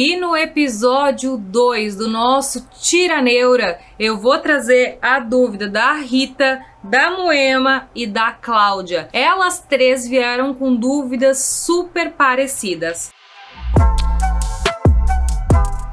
E no episódio 2 do nosso Tiraneura, eu vou trazer a dúvida da Rita, da Moema e da Cláudia. Elas três vieram com dúvidas super parecidas.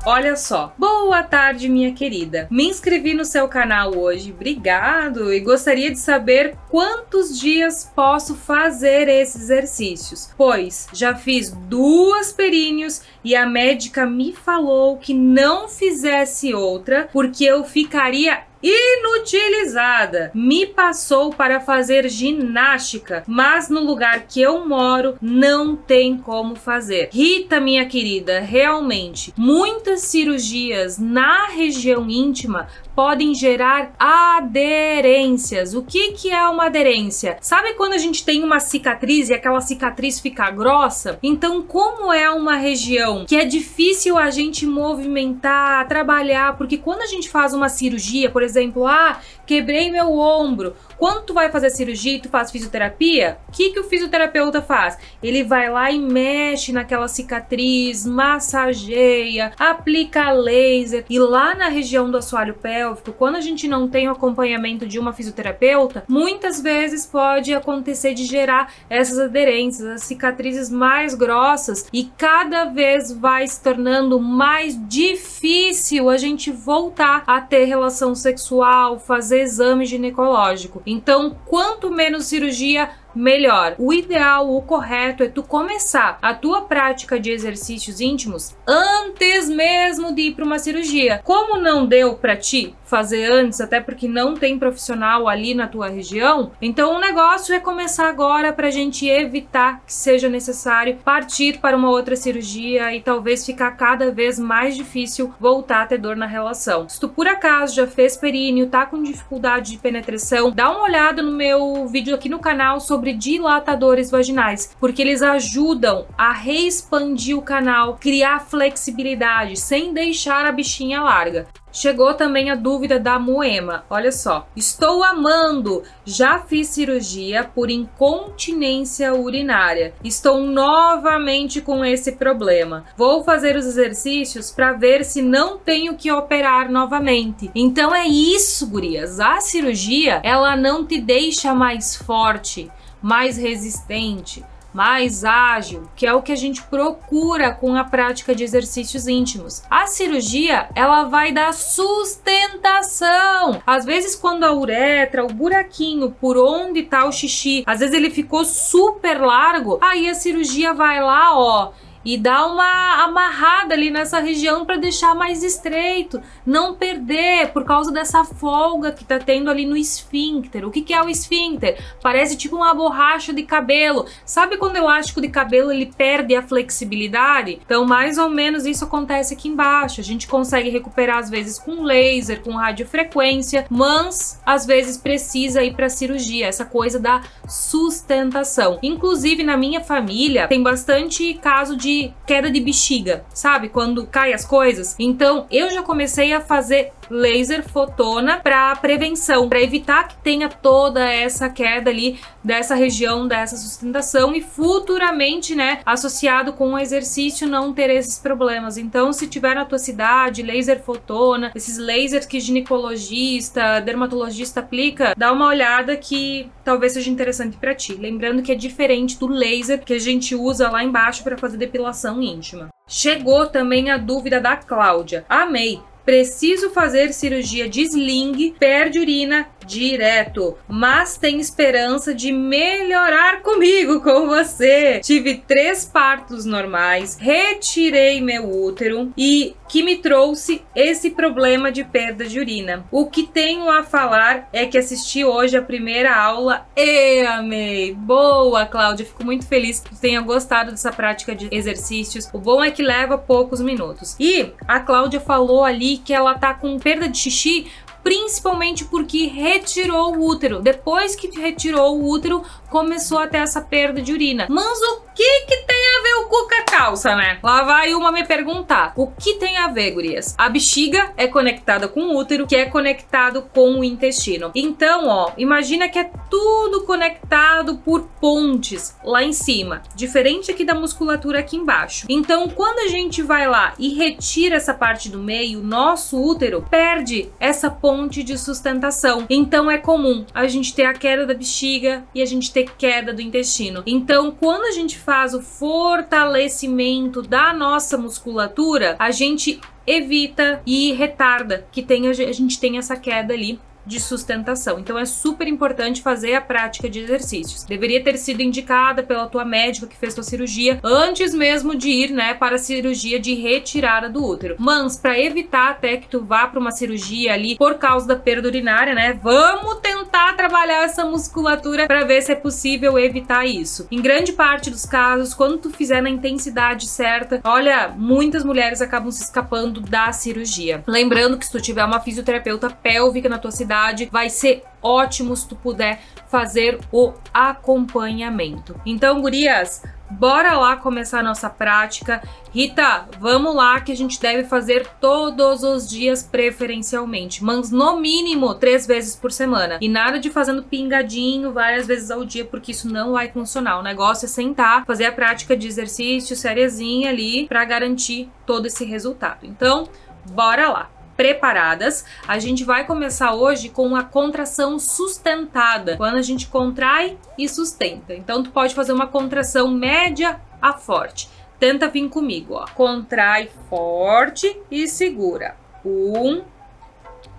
Olha só. Boa tarde, minha querida. Me inscrevi no seu canal hoje, obrigado, e gostaria de saber quantos dias posso fazer esses exercícios, pois já fiz duas perínhos e a médica me falou que não fizesse outra porque eu ficaria inutilizada. Me passou para fazer ginástica, mas no lugar que eu moro não tem como fazer. Rita, minha querida, realmente muitas cirurgias na região íntima podem gerar aderências. O que, que é uma aderência? Sabe quando a gente tem uma cicatriz e aquela cicatriz fica grossa? Então, como é uma região que é difícil a gente movimentar, trabalhar, porque quando a gente faz uma cirurgia, por exemplo, ah, quebrei meu ombro, quando tu vai fazer cirurgia e tu faz fisioterapia, o que, que o fisioterapeuta faz? Ele vai lá e mexe naquela cicatriz, massageia, aplica laser. E lá na região do assoalho pélvico, quando a gente não tem o acompanhamento de uma fisioterapeuta, muitas vezes pode acontecer de gerar essas aderências, as cicatrizes mais grossas. E cada vez vai se tornando mais difícil a gente voltar a ter relação sexual, fazer exame ginecológico. Então, quanto menos cirurgia, melhor. O ideal, o correto é tu começar a tua prática de exercícios íntimos antes mesmo de ir para uma cirurgia. Como não deu para ti fazer antes, até porque não tem profissional ali na tua região, então o negócio é começar agora para a gente evitar que seja necessário partir para uma outra cirurgia e talvez ficar cada vez mais difícil voltar a ter dor na relação. Se tu por acaso já fez períneo, tá com dificuldade de penetração, dá uma olhada no meu vídeo aqui no canal sobre sobre dilatadores vaginais, porque eles ajudam a reexpandir o canal, criar flexibilidade sem deixar a bichinha larga. Chegou também a dúvida da Moema. Olha só. Estou amando. Já fiz cirurgia por incontinência urinária. Estou novamente com esse problema. Vou fazer os exercícios para ver se não tenho que operar novamente. Então é isso, gurias. A cirurgia, ela não te deixa mais forte mais resistente, mais ágil, que é o que a gente procura com a prática de exercícios íntimos. A cirurgia, ela vai dar sustentação. Às vezes quando a uretra, o buraquinho por onde tá o xixi, às vezes ele ficou super largo, aí a cirurgia vai lá, ó, e dá uma amarrada ali nessa região para deixar mais estreito, não perder por causa dessa folga que tá tendo ali no esfíncter. O que, que é o esfíncter? Parece tipo uma borracha de cabelo. Sabe quando o elástico de cabelo ele perde a flexibilidade? Então, mais ou menos isso acontece aqui embaixo. A gente consegue recuperar às vezes com laser, com radiofrequência, mas às vezes precisa ir para cirurgia, essa coisa da sustentação. Inclusive na minha família tem bastante caso de queda de bexiga, sabe? Quando cai as coisas. Então eu já comecei a fazer laser fotona para prevenção, para evitar que tenha toda essa queda ali dessa região, dessa sustentação e futuramente, né, associado com o exercício não ter esses problemas. Então, se tiver na tua cidade laser fotona, esses lasers que ginecologista, dermatologista aplica, dá uma olhada que talvez seja interessante para ti. Lembrando que é diferente do laser que a gente usa lá embaixo para fazer depilação íntima. Chegou também a dúvida da Cláudia. Amei! Preciso fazer cirurgia de sling, perde urina direto, mas tem esperança de melhorar comigo, com você. Tive três partos normais, retirei meu útero e que me trouxe esse problema de perda de urina. O que tenho a falar é que assisti hoje a primeira aula e amei. Boa, Cláudia, fico muito feliz que tenha gostado dessa prática de exercícios. O bom é que leva poucos minutos. E a Cláudia falou ali que ela tá com perda de xixi principalmente porque retirou o útero. Depois que retirou o útero, começou a ter essa perda de urina. Mas o que que tem a ver o cu com a calça, né? Lá vai uma me perguntar: o que tem a ver, gurias? A bexiga é conectada com o útero, que é conectado com o intestino. Então, ó, imagina que é tudo conectado por pontes lá em cima, diferente aqui da musculatura aqui embaixo. Então, quando a gente vai lá e retira essa parte do meio, nosso útero perde essa ponte de sustentação. Então, é comum a gente ter a queda da bexiga e a gente ter queda do intestino. Então, quando a gente faz o fortalecimento da nossa musculatura, a gente evita e retarda que tenha, a gente tenha essa queda ali de sustentação. Então é super importante fazer a prática de exercícios. Deveria ter sido indicada pela tua médica que fez tua cirurgia antes mesmo de ir, né, para a cirurgia de retirada do útero. Mas para evitar até que tu vá para uma cirurgia ali por causa da perda urinária, né, vamos tentar trabalhar essa musculatura para ver se é possível evitar isso. Em grande parte dos casos, quando tu fizer na intensidade certa, olha, muitas mulheres acabam se escapando da cirurgia. Lembrando que se tu tiver uma fisioterapeuta pélvica na tua cidade vai ser ótimo se tu puder fazer o acompanhamento. Então, gurias, bora lá começar a nossa prática. Rita, vamos lá que a gente deve fazer todos os dias preferencialmente, mas no mínimo três vezes por semana. E nada de fazendo pingadinho várias vezes ao dia, porque isso não vai funcionar. O negócio é sentar, fazer a prática de exercício sériezinha ali para garantir todo esse resultado. Então, bora lá preparadas. A gente vai começar hoje com a contração sustentada, quando a gente contrai e sustenta. Então tu pode fazer uma contração média a forte. Tenta vir comigo, ó. Contrai forte e segura. Um,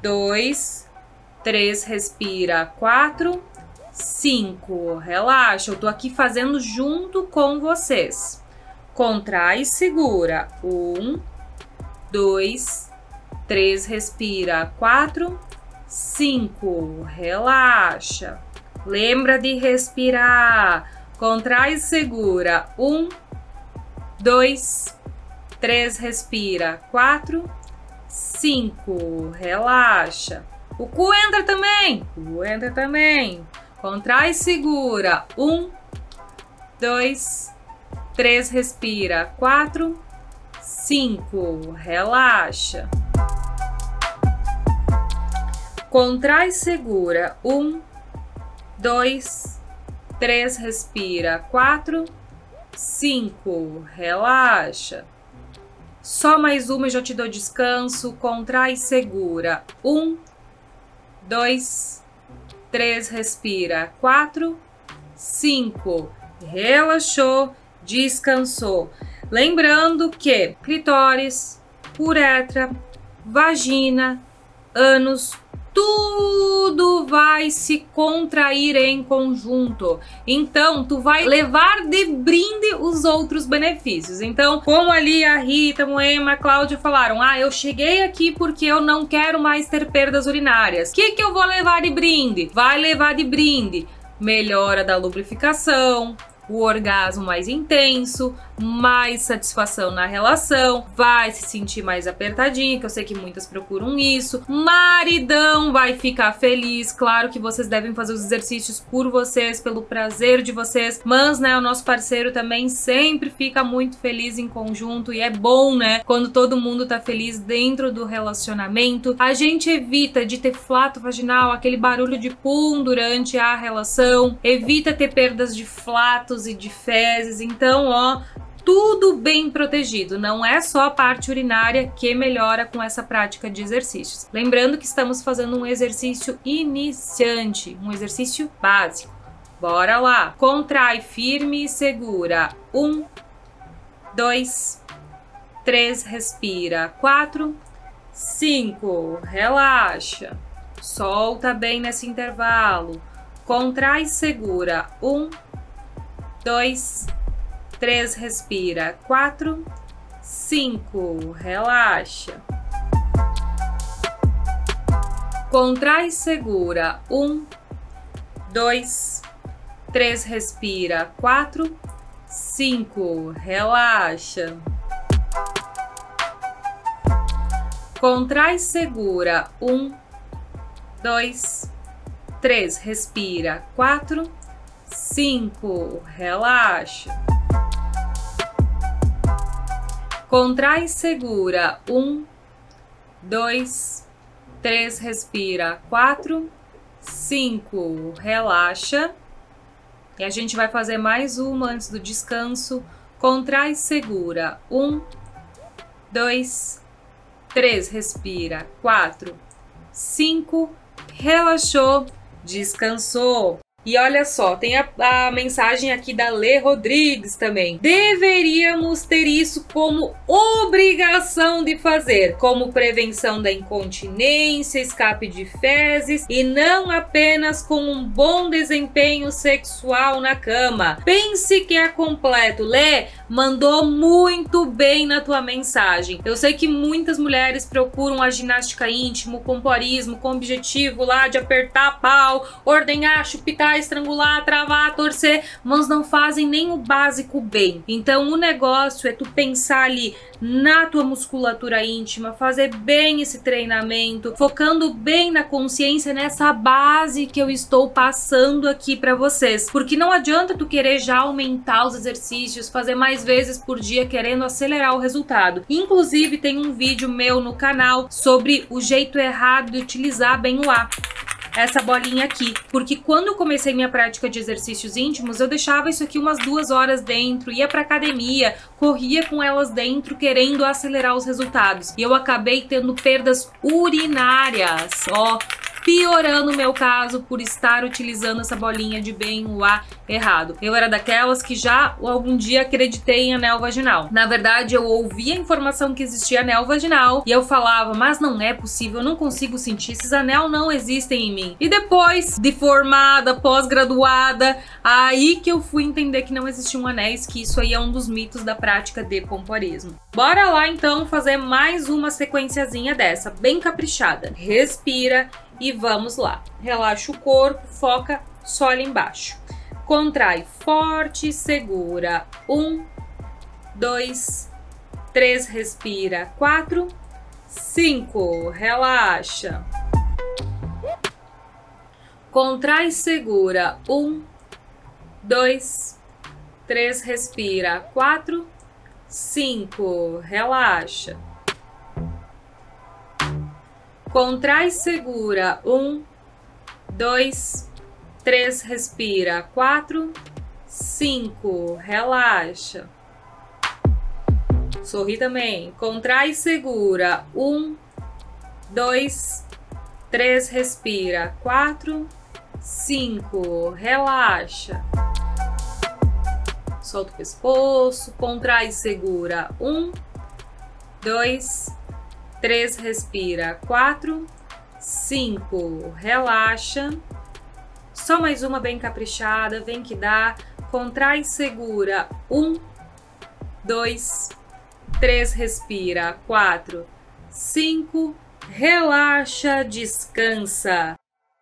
dois, três, respira. Quatro, cinco, relaxa. Eu tô aqui fazendo junto com vocês. Contrai e segura. Um, dois, 3, respira. 4, 5, relaxa. Lembra de respirar. Contrai e segura. 1, 2, 3, respira. 4, 5, relaxa. O cu entra também. O cu entra também. Contrai e segura. 1, 2, 3, respira. 4, 5, relaxa. Contrai segura. Um, dois, três, respira. Quatro, cinco, relaxa. Só mais uma e já te dou descanso. Contrai segura. Um, dois, três, respira. Quatro, cinco, relaxou, descansou. Lembrando que clitóris, uretra, vagina, ânus, tudo vai se contrair em conjunto. Então, tu vai levar de brinde os outros benefícios. Então, como ali a Rita, Moema, a Cláudia falaram: "Ah, eu cheguei aqui porque eu não quero mais ter perdas urinárias". O que que eu vou levar de brinde? Vai levar de brinde melhora da lubrificação, o orgasmo mais intenso, mais satisfação na relação, vai se sentir mais apertadinha, que eu sei que muitas procuram isso. Maridão vai ficar feliz, claro que vocês devem fazer os exercícios por vocês, pelo prazer de vocês, mas né, o nosso parceiro também sempre fica muito feliz em conjunto e é bom, né, quando todo mundo tá feliz dentro do relacionamento. A gente evita de ter flato vaginal, aquele barulho de pum durante a relação, evita ter perdas de e de fezes. Então, ó, tudo bem protegido, não é só a parte urinária que melhora com essa prática de exercícios. Lembrando que estamos fazendo um exercício iniciante, um exercício básico. Bora lá! Contrai firme e segura. Um, dois, três, respira. Quatro, cinco, relaxa. Solta bem nesse intervalo. Contrai e segura. Um, dois, 3, respira. 4, 5, relaxa. Contrai segura. 1, 2, 3, respira. 4, 5, relaxa. Contrai segura. 1, 2, 3, respira. 4, 5, relaxa. Contrai e segura. Um, dois, três, respira. Quatro, cinco, relaxa. E a gente vai fazer mais uma antes do descanso. Contrai e segura. Um, dois, três, respira. Quatro, cinco, relaxou, descansou. E olha só, tem a, a, mensagem aqui da Lê Rodrigues também. Deveríamos ter isso como obrigação de fazer, como prevenção da incontinência, escape de fezes e não apenas com um bom desempenho sexual na cama. Pense que é completo. Lê, mandou muito bem na tua mensagem. Eu sei que muitas mulheres procuram a ginástica íntima, o pompoarismo com objetivo lá de apertar pau, ordenhar, chupitar estrangular, travar, torcer, mas não fazem nem o básico bem. Então o negócio é tu pensar ali na tua musculatura íntima, fazer bem esse treinamento, focando bem na consciência nessa base que eu estou passando aqui para vocês. Porque não adianta tu querer já aumentar os exercícios, fazer mais vezes por dia querendo acelerar o resultado. Inclusive tem um vídeo meu no canal sobre o jeito errado de utilizar bem o ar essa bolinha aqui. Porque quando eu comecei minha prática de exercícios íntimos, eu deixava isso aqui umas duas horas dentro, ia pra academia, corria com elas dentro, querendo acelerar os resultados. E eu acabei tendo perdas urinárias, ó, piorando o meu caso por estar utilizando essa bolinha de bem o A errado. Eu era daquelas que já algum dia acreditei em anel vaginal. Na verdade, eu ouvia a informação que existia anel vaginal e eu falava, mas não é possível, eu não consigo sentir, esses anel não existem em mim. E depois de formada, pós-graduada, aí que eu fui entender que não existiam anéis, que isso aí é um dos mitos da prática de pompoarismo. Bora lá então fazer mais uma sequenciazinha dessa, bem caprichada. Respira e vamos lá. Relaxa o corpo, foca só ali embaixo. Contrai forte, segura. Um, dois, três, respira. Quatro, cinco, relaxa. Contrai, segura. Um, dois, três, respira. Quatro, cinco, relaxa. Contrai, segura. Um, dois, três, respira. Quatro, cinco, relaxa. Sorri também. Contrai, segura. Um, dois, três, respira. Quatro, cinco, relaxa. Solta o pescoço. Contrai, segura. Um, dois, 3, respira. 4, 5, relaxa. Só mais uma bem caprichada, vem que dá. Contrai, segura. 1, 2, 3, respira. 4, 5, relaxa, descansa.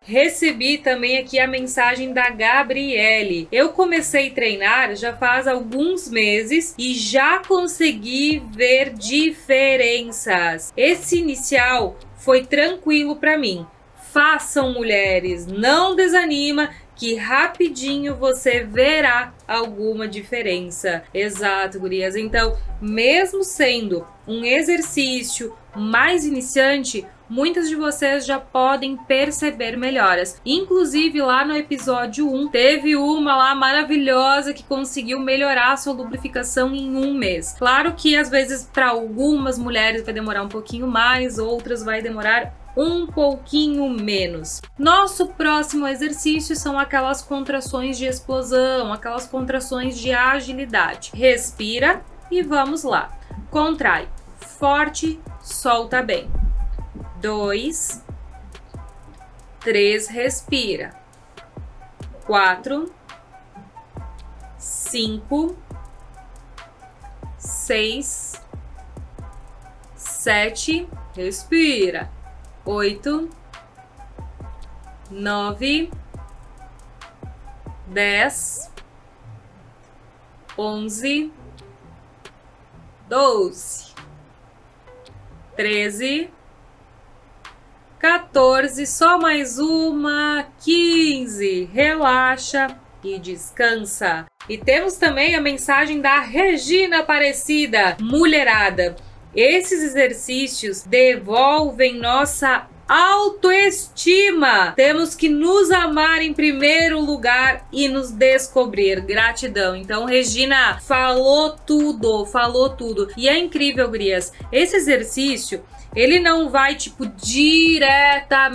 Recebi também aqui a mensagem da Gabriele. Eu comecei a treinar já faz alguns meses e já consegui ver diferenças. Esse inicial foi tranquilo para mim. Façam, mulheres, não desanima que rapidinho você verá alguma diferença. Exato, gurias. Então, mesmo sendo um exercício mais iniciante, muitas de vocês já podem perceber melhoras. Inclusive, lá no episódio 1, teve uma lá maravilhosa que conseguiu melhorar a sua lubrificação em um mês. Claro que às vezes para algumas mulheres vai demorar um pouquinho mais, outras vai demorar um pouquinho menos. Nosso próximo exercício são aquelas contrações de explosão, aquelas contrações de agilidade. Respira e vamos lá. Contrai forte, solta bem dois, três, respira, quatro, cinco, seis, sete, respira, oito, nove, dez, onze, doze, treze 14, só mais uma, 15. Relaxa e descansa. E temos também a mensagem da Regina Aparecida, mulherada. Esses exercícios devolvem nossa autoestima. Temos que nos amar em primeiro lugar e nos descobrir. Gratidão. Então, Regina falou tudo, falou tudo. E é incrível, Grias. Esse exercício ele não vai, tipo, diretamente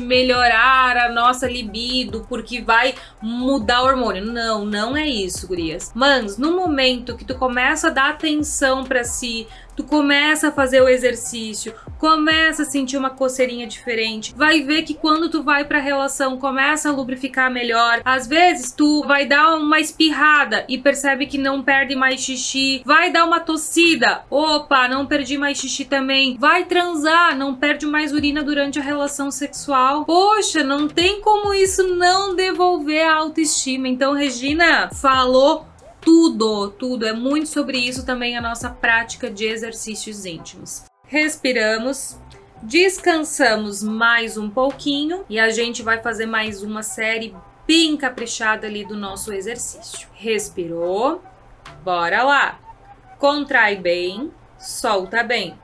melhorar a nossa libido porque vai mudar o hormônio. Não, não é isso, gurias. Mans, no momento que tu começa a dar atenção para si, tu começa a fazer o exercício, começa a sentir uma coceirinha diferente, vai ver que quando tu vai pra relação, começa a lubrificar melhor. Às vezes tu vai dar uma espirrada e percebe que não perde mais xixi, vai dar uma tossida, opa, não perdi mais xixi também. Vai transar, não perde mais urina durante a relação sexual. Poxa, não tem como isso não devolver a autoestima. Então, Regina falou tudo, tudo. É muito sobre isso também a nossa prática de exercícios íntimos. Respiramos, descansamos mais um pouquinho e a gente vai fazer mais uma série bem caprichada ali do nosso exercício. Respirou, bora lá. Contrai bem, solta bem.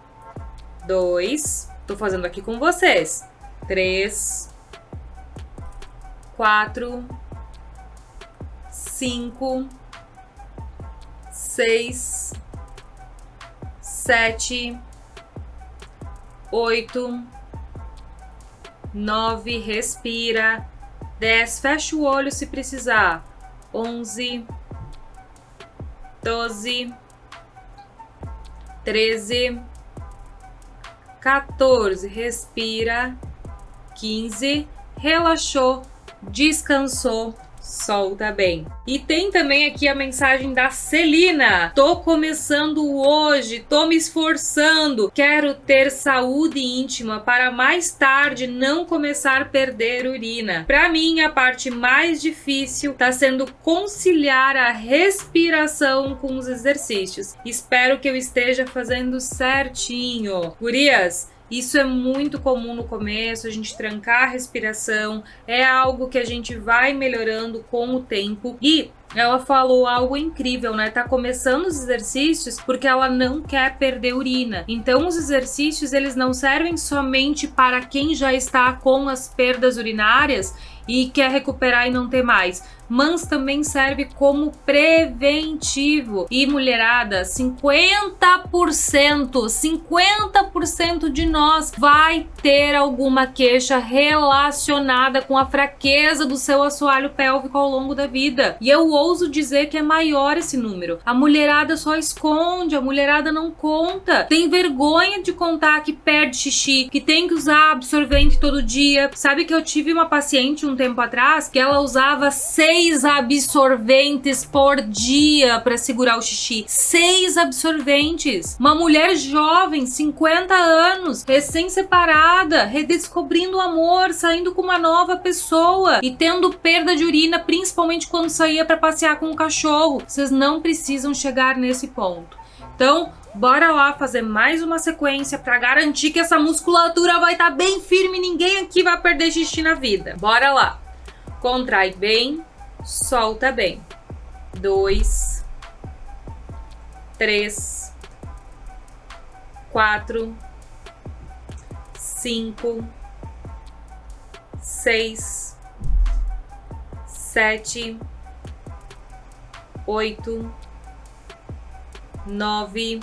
Dois, tô fazendo aqui com vocês. Três, quatro, cinco seis, sete, oito, nove, respira, dez, fecha o olho se precisar, onze, doze, treze, 14, respira, 15, relaxou, descansou, solta bem. E tem também aqui a mensagem da Celina. Tô começando hoje, tô me esforçando, quero ter saúde íntima para mais tarde não começar a perder urina. Para mim, a parte mais difícil tá sendo conciliar a respiração com os exercícios. Espero que eu esteja fazendo certinho. Gurias, isso é muito comum no começo, a gente trancar a respiração, é algo que a gente vai melhorando com o tempo e ela falou algo incrível, né? Tá começando os exercícios porque ela não quer perder urina. Então os exercícios eles não servem somente para quem já está com as perdas urinárias e quer recuperar e não ter mais mas também serve como preventivo. E mulherada, 50%, 50% de nós vai ter alguma queixa relacionada com a fraqueza do seu assoalho pélvico ao longo da vida. E eu ouso dizer que é maior esse número. A mulherada só esconde, a mulherada não conta. Tem vergonha de contar que perde xixi, que tem que usar absorvente todo dia. Sabe que eu tive uma paciente um tempo atrás que ela usava seis seis absorventes por dia para segurar o xixi. Seis absorventes. Uma mulher jovem, 50 anos, recém-separada, redescobrindo o amor, saindo com uma nova pessoa e tendo perda de urina, principalmente quando saía para passear com o cachorro. Vocês não precisam chegar nesse ponto. Então, bora lá fazer mais uma sequência para garantir que essa musculatura vai estar tá bem firme, ninguém aqui vai perder xixi na vida. Bora lá. Contrai bem, solta bem. Dois, três, quatro, cinco, seis, sete, oito, nove,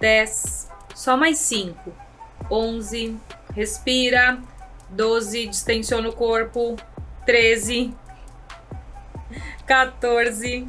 dez. Só mais cinco. Onze. Respira. Doze. Distensiona o corpo. 13, 14,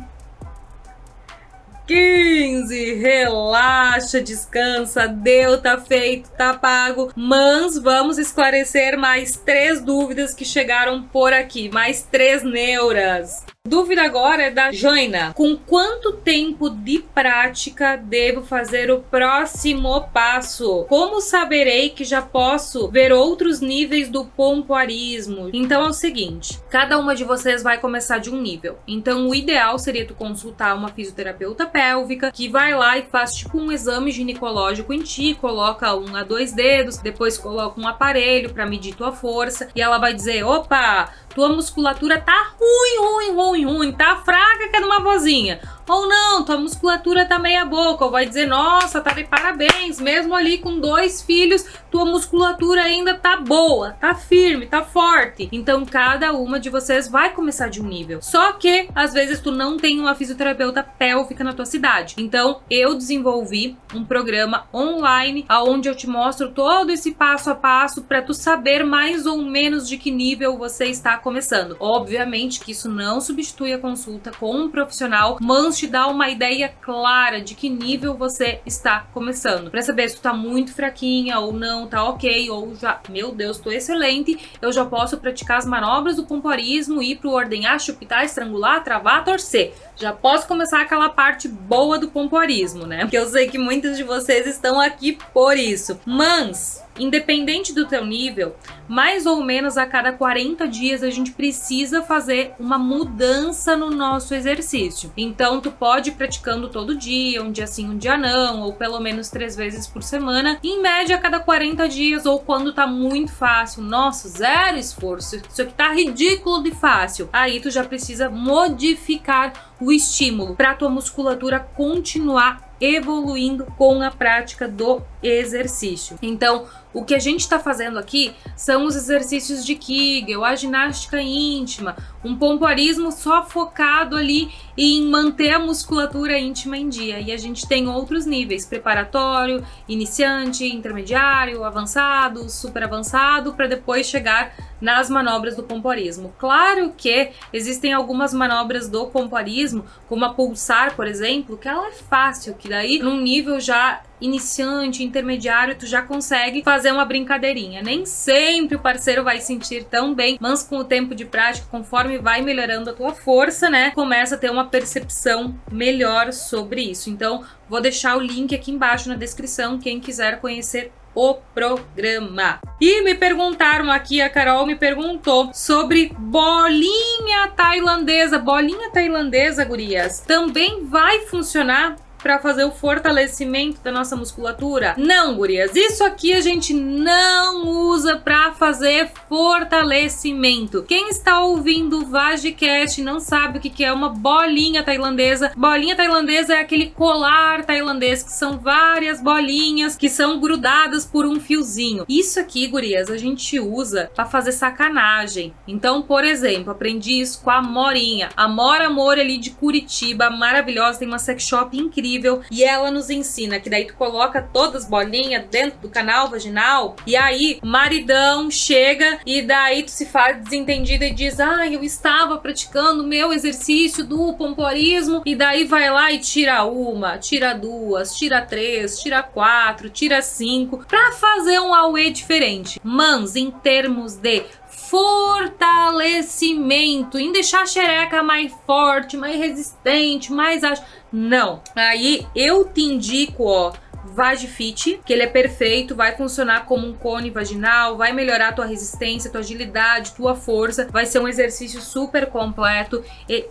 15. Relaxa, descansa, deu, tá feito, tá pago. Mas vamos esclarecer mais três dúvidas que chegaram por aqui, mais três neuras. Dúvida agora é da Jaina. Com quanto tempo de prática devo fazer o próximo passo? Como saberei que já posso ver outros níveis do pompoarismo? Então é o seguinte, cada uma de vocês vai começar de um nível. Então o ideal seria tu consultar uma fisioterapeuta pélvica que vai lá e faz tipo um exame ginecológico em ti, coloca um a dois dedos, depois coloca um aparelho para medir tua força e ela vai dizer: "Opa, tua musculatura tá ruim, ruim, ruim, ruim, tá fraca que é uma vozinha. Ou não, tua musculatura tá meia boca, ou vai dizer, nossa, tá de parabéns, mesmo ali com dois filhos, tua musculatura ainda tá boa, tá firme, tá forte. Então cada uma de vocês vai começar de um nível. Só que às vezes tu não tem uma fisioterapeuta pélvica na tua cidade. Então eu desenvolvi um programa online aonde eu te mostro todo esse passo a passo para tu saber mais ou menos de que nível você está começando. Obviamente que isso não substitui a consulta com um profissional, mas te dá uma ideia clara de que nível você está começando. Para saber se tu tá muito fraquinha ou não, tá ok, ou já, meu Deus, tô excelente, eu já posso praticar as manobras do pompoarismo, ir pro ordenhar, chupitar, estrangular, travar, torcer. Já posso começar aquela parte boa do pompoarismo, né? Porque eu sei que muitos de vocês estão aqui por isso. Mas Independente do teu nível, mais ou menos a cada 40 dias a gente precisa fazer uma mudança no nosso exercício. Então tu pode ir praticando todo dia, um dia sim, um dia não, ou pelo menos três vezes por semana, em média a cada 40 dias, ou quando tá muito fácil, nossa, zero esforço, isso aqui tá ridículo de fácil. Aí tu já precisa modificar o estímulo para tua musculatura continuar evoluindo com a prática do exercício. Então, o que a gente está fazendo aqui são os exercícios de Kegel, a ginástica íntima, um pompoarismo só focado ali em manter a musculatura íntima em dia. E a gente tem outros níveis: preparatório, iniciante, intermediário, avançado, super avançado, para depois chegar nas manobras do pompoarismo. Claro que existem algumas manobras do pompoarismo, como a pulsar, por exemplo, que ela é fácil, que daí num nível já iniciante, intermediário, tu já consegue fazer uma brincadeirinha. Nem sempre o parceiro vai sentir tão bem, mas com o tempo de prática, conforme vai melhorando a tua força, né, começa a ter uma percepção melhor sobre isso. Então, vou deixar o link aqui embaixo na descrição, quem quiser conhecer o programa. E me perguntaram aqui, a Carol me perguntou sobre bolinha tailandesa. Bolinha tailandesa, gurias, também vai funcionar para fazer o fortalecimento da nossa musculatura? Não, gurias. Isso aqui a gente não usa para fazer fortalecimento. Quem está ouvindo o Vagicast não sabe o que é uma bolinha tailandesa. Bolinha tailandesa é aquele colar tailandês que são várias bolinhas que são grudadas por um fiozinho. Isso aqui, gurias, a gente usa para fazer sacanagem. Então, por exemplo, aprendi isso com a Morinha. A Mora Amor ali de Curitiba, maravilhosa, tem uma sex shop incrível incrível e ela nos ensina que daí tu coloca todas as bolinhas dentro do canal vaginal e aí maridão chega e daí tu se faz desentendida e diz: "Ah, eu estava praticando meu exercício do pompoarismo" e daí vai lá e tira uma, tira duas, tira três, tira quatro, tira cinco para fazer um auê diferente. Mans, em termos de fortalecimento, em deixar a xereca mais forte, mais resistente, mais ágil. Não. Aí eu te indico, ó, Vagifit, que ele é perfeito, vai funcionar como um cone vaginal, vai melhorar tua resistência, tua agilidade, tua força, vai ser um exercício super completo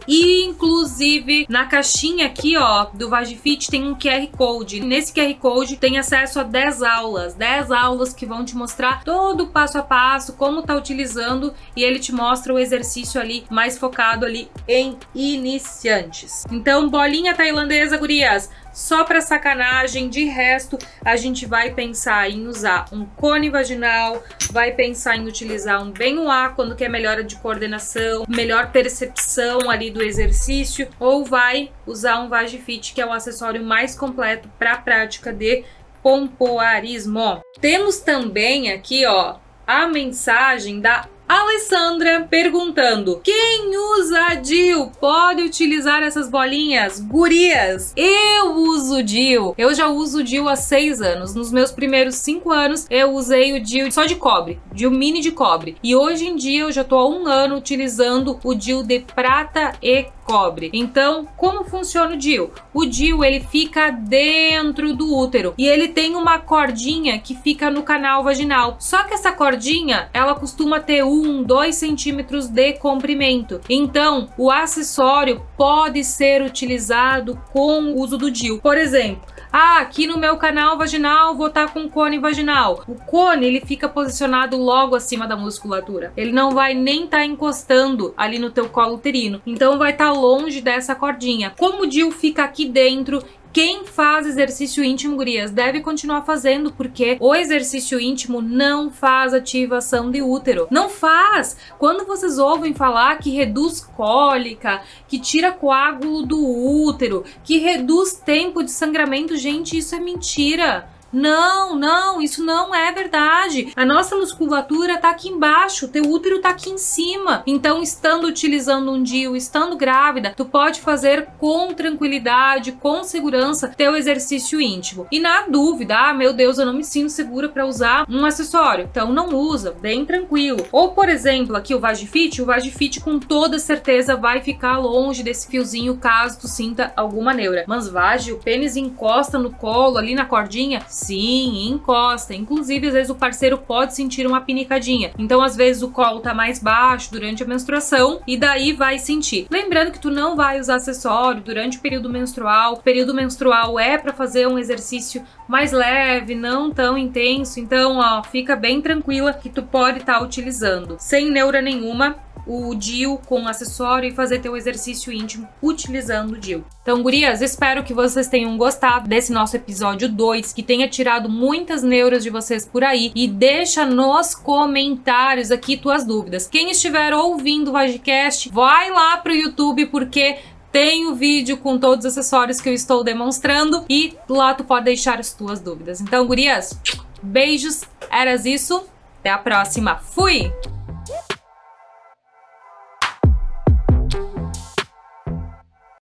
e inclusive na caixinha aqui, ó, do Vagifit tem um QR Code. Nesse QR Code tem acesso a 10 aulas, 10 aulas que vão te mostrar todo o passo a passo, como tá utilizando e ele te mostra o exercício ali mais focado ali em iniciantes. Então, bolinha tailandesa, gurias, só para sacanagem. De resto, a gente vai pensar em usar um cone vaginal, vai pensar em utilizar um bem A quando quer melhora de coordenação, melhor percepção ali do exercício, ou vai usar um Vagifit, que é o acessório mais completo para a prática de pompoarismo. Temos também aqui, ó, a mensagem da Alessandra perguntando: quem usa DIL pode utilizar essas bolinhas? Gurias, eu uso DIL. Eu já uso DIL há seis anos. Nos meus primeiros cinco anos, eu usei o DIL só de cobre, DIL mini de cobre. E hoje em dia eu já tô há um ano utilizando o DIL de prata e cobre. Então, como funciona o DIL? O DIL ele fica dentro do útero e ele tem uma cordinha que fica no canal vaginal. Só que essa cordinha ela costuma ter um, dois centímetros de comprimento. Então, o acessório pode ser utilizado com o uso do DIL. Por exemplo, Ah, aqui no meu canal vaginal vou estar tá com cone vaginal. O cone, ele fica posicionado logo acima da musculatura. Ele não vai nem estar tá encostando ali no teu colo uterino. Então vai estar tá longe dessa cordinha. Como o DIU fica aqui dentro quem faz exercício íntimo, gurias, deve continuar fazendo, porque o exercício íntimo não faz ativação de útero. Não faz! Quando vocês ouvem falar que reduz cólica, que tira coágulo do útero, que reduz tempo de sangramento, gente, isso é mentira. Não, não, isso não é verdade. A nossa musculatura tá aqui embaixo, teu útero tá aqui em cima. Então, estando utilizando um DIU, estando grávida, tu pode fazer com tranquilidade, com segurança, teu exercício íntimo. E na dúvida, ah, meu Deus, eu não me sinto segura para usar um acessório. Então, não usa, bem tranquilo. Ou, por exemplo, aqui o Vagifit, o Vagifit com toda certeza vai ficar longe desse fiozinho caso tu sinta alguma neura. Mas Vagi, o pênis encosta no colo, ali na cordinha, Sim, encosta. Inclusive, às vezes o parceiro pode sentir uma pinicadinha. Então, às vezes o colo tá mais baixo durante a menstruação e daí vai sentir. Lembrando que tu não vai usar acessório durante o período menstrual. O período menstrual é para fazer um exercício mais leve, não tão intenso. Então, ó, fica bem tranquila que tu pode estar tá utilizando sem neura nenhuma o DIU com acessório e fazer teu exercício íntimo utilizando o DIU. Então, gurias, espero que vocês tenham gostado desse nosso episódio 2, que tenha tirado muitas neuras de vocês por aí e deixa nos comentários aqui tuas dúvidas. Quem estiver ouvindo o Vagicast, vai lá pro YouTube porque tem o vídeo com todos os acessórios que eu estou demonstrando e lá tu pode deixar as tuas dúvidas. Então, gurias, beijos, eras isso. Até a próxima. Fui!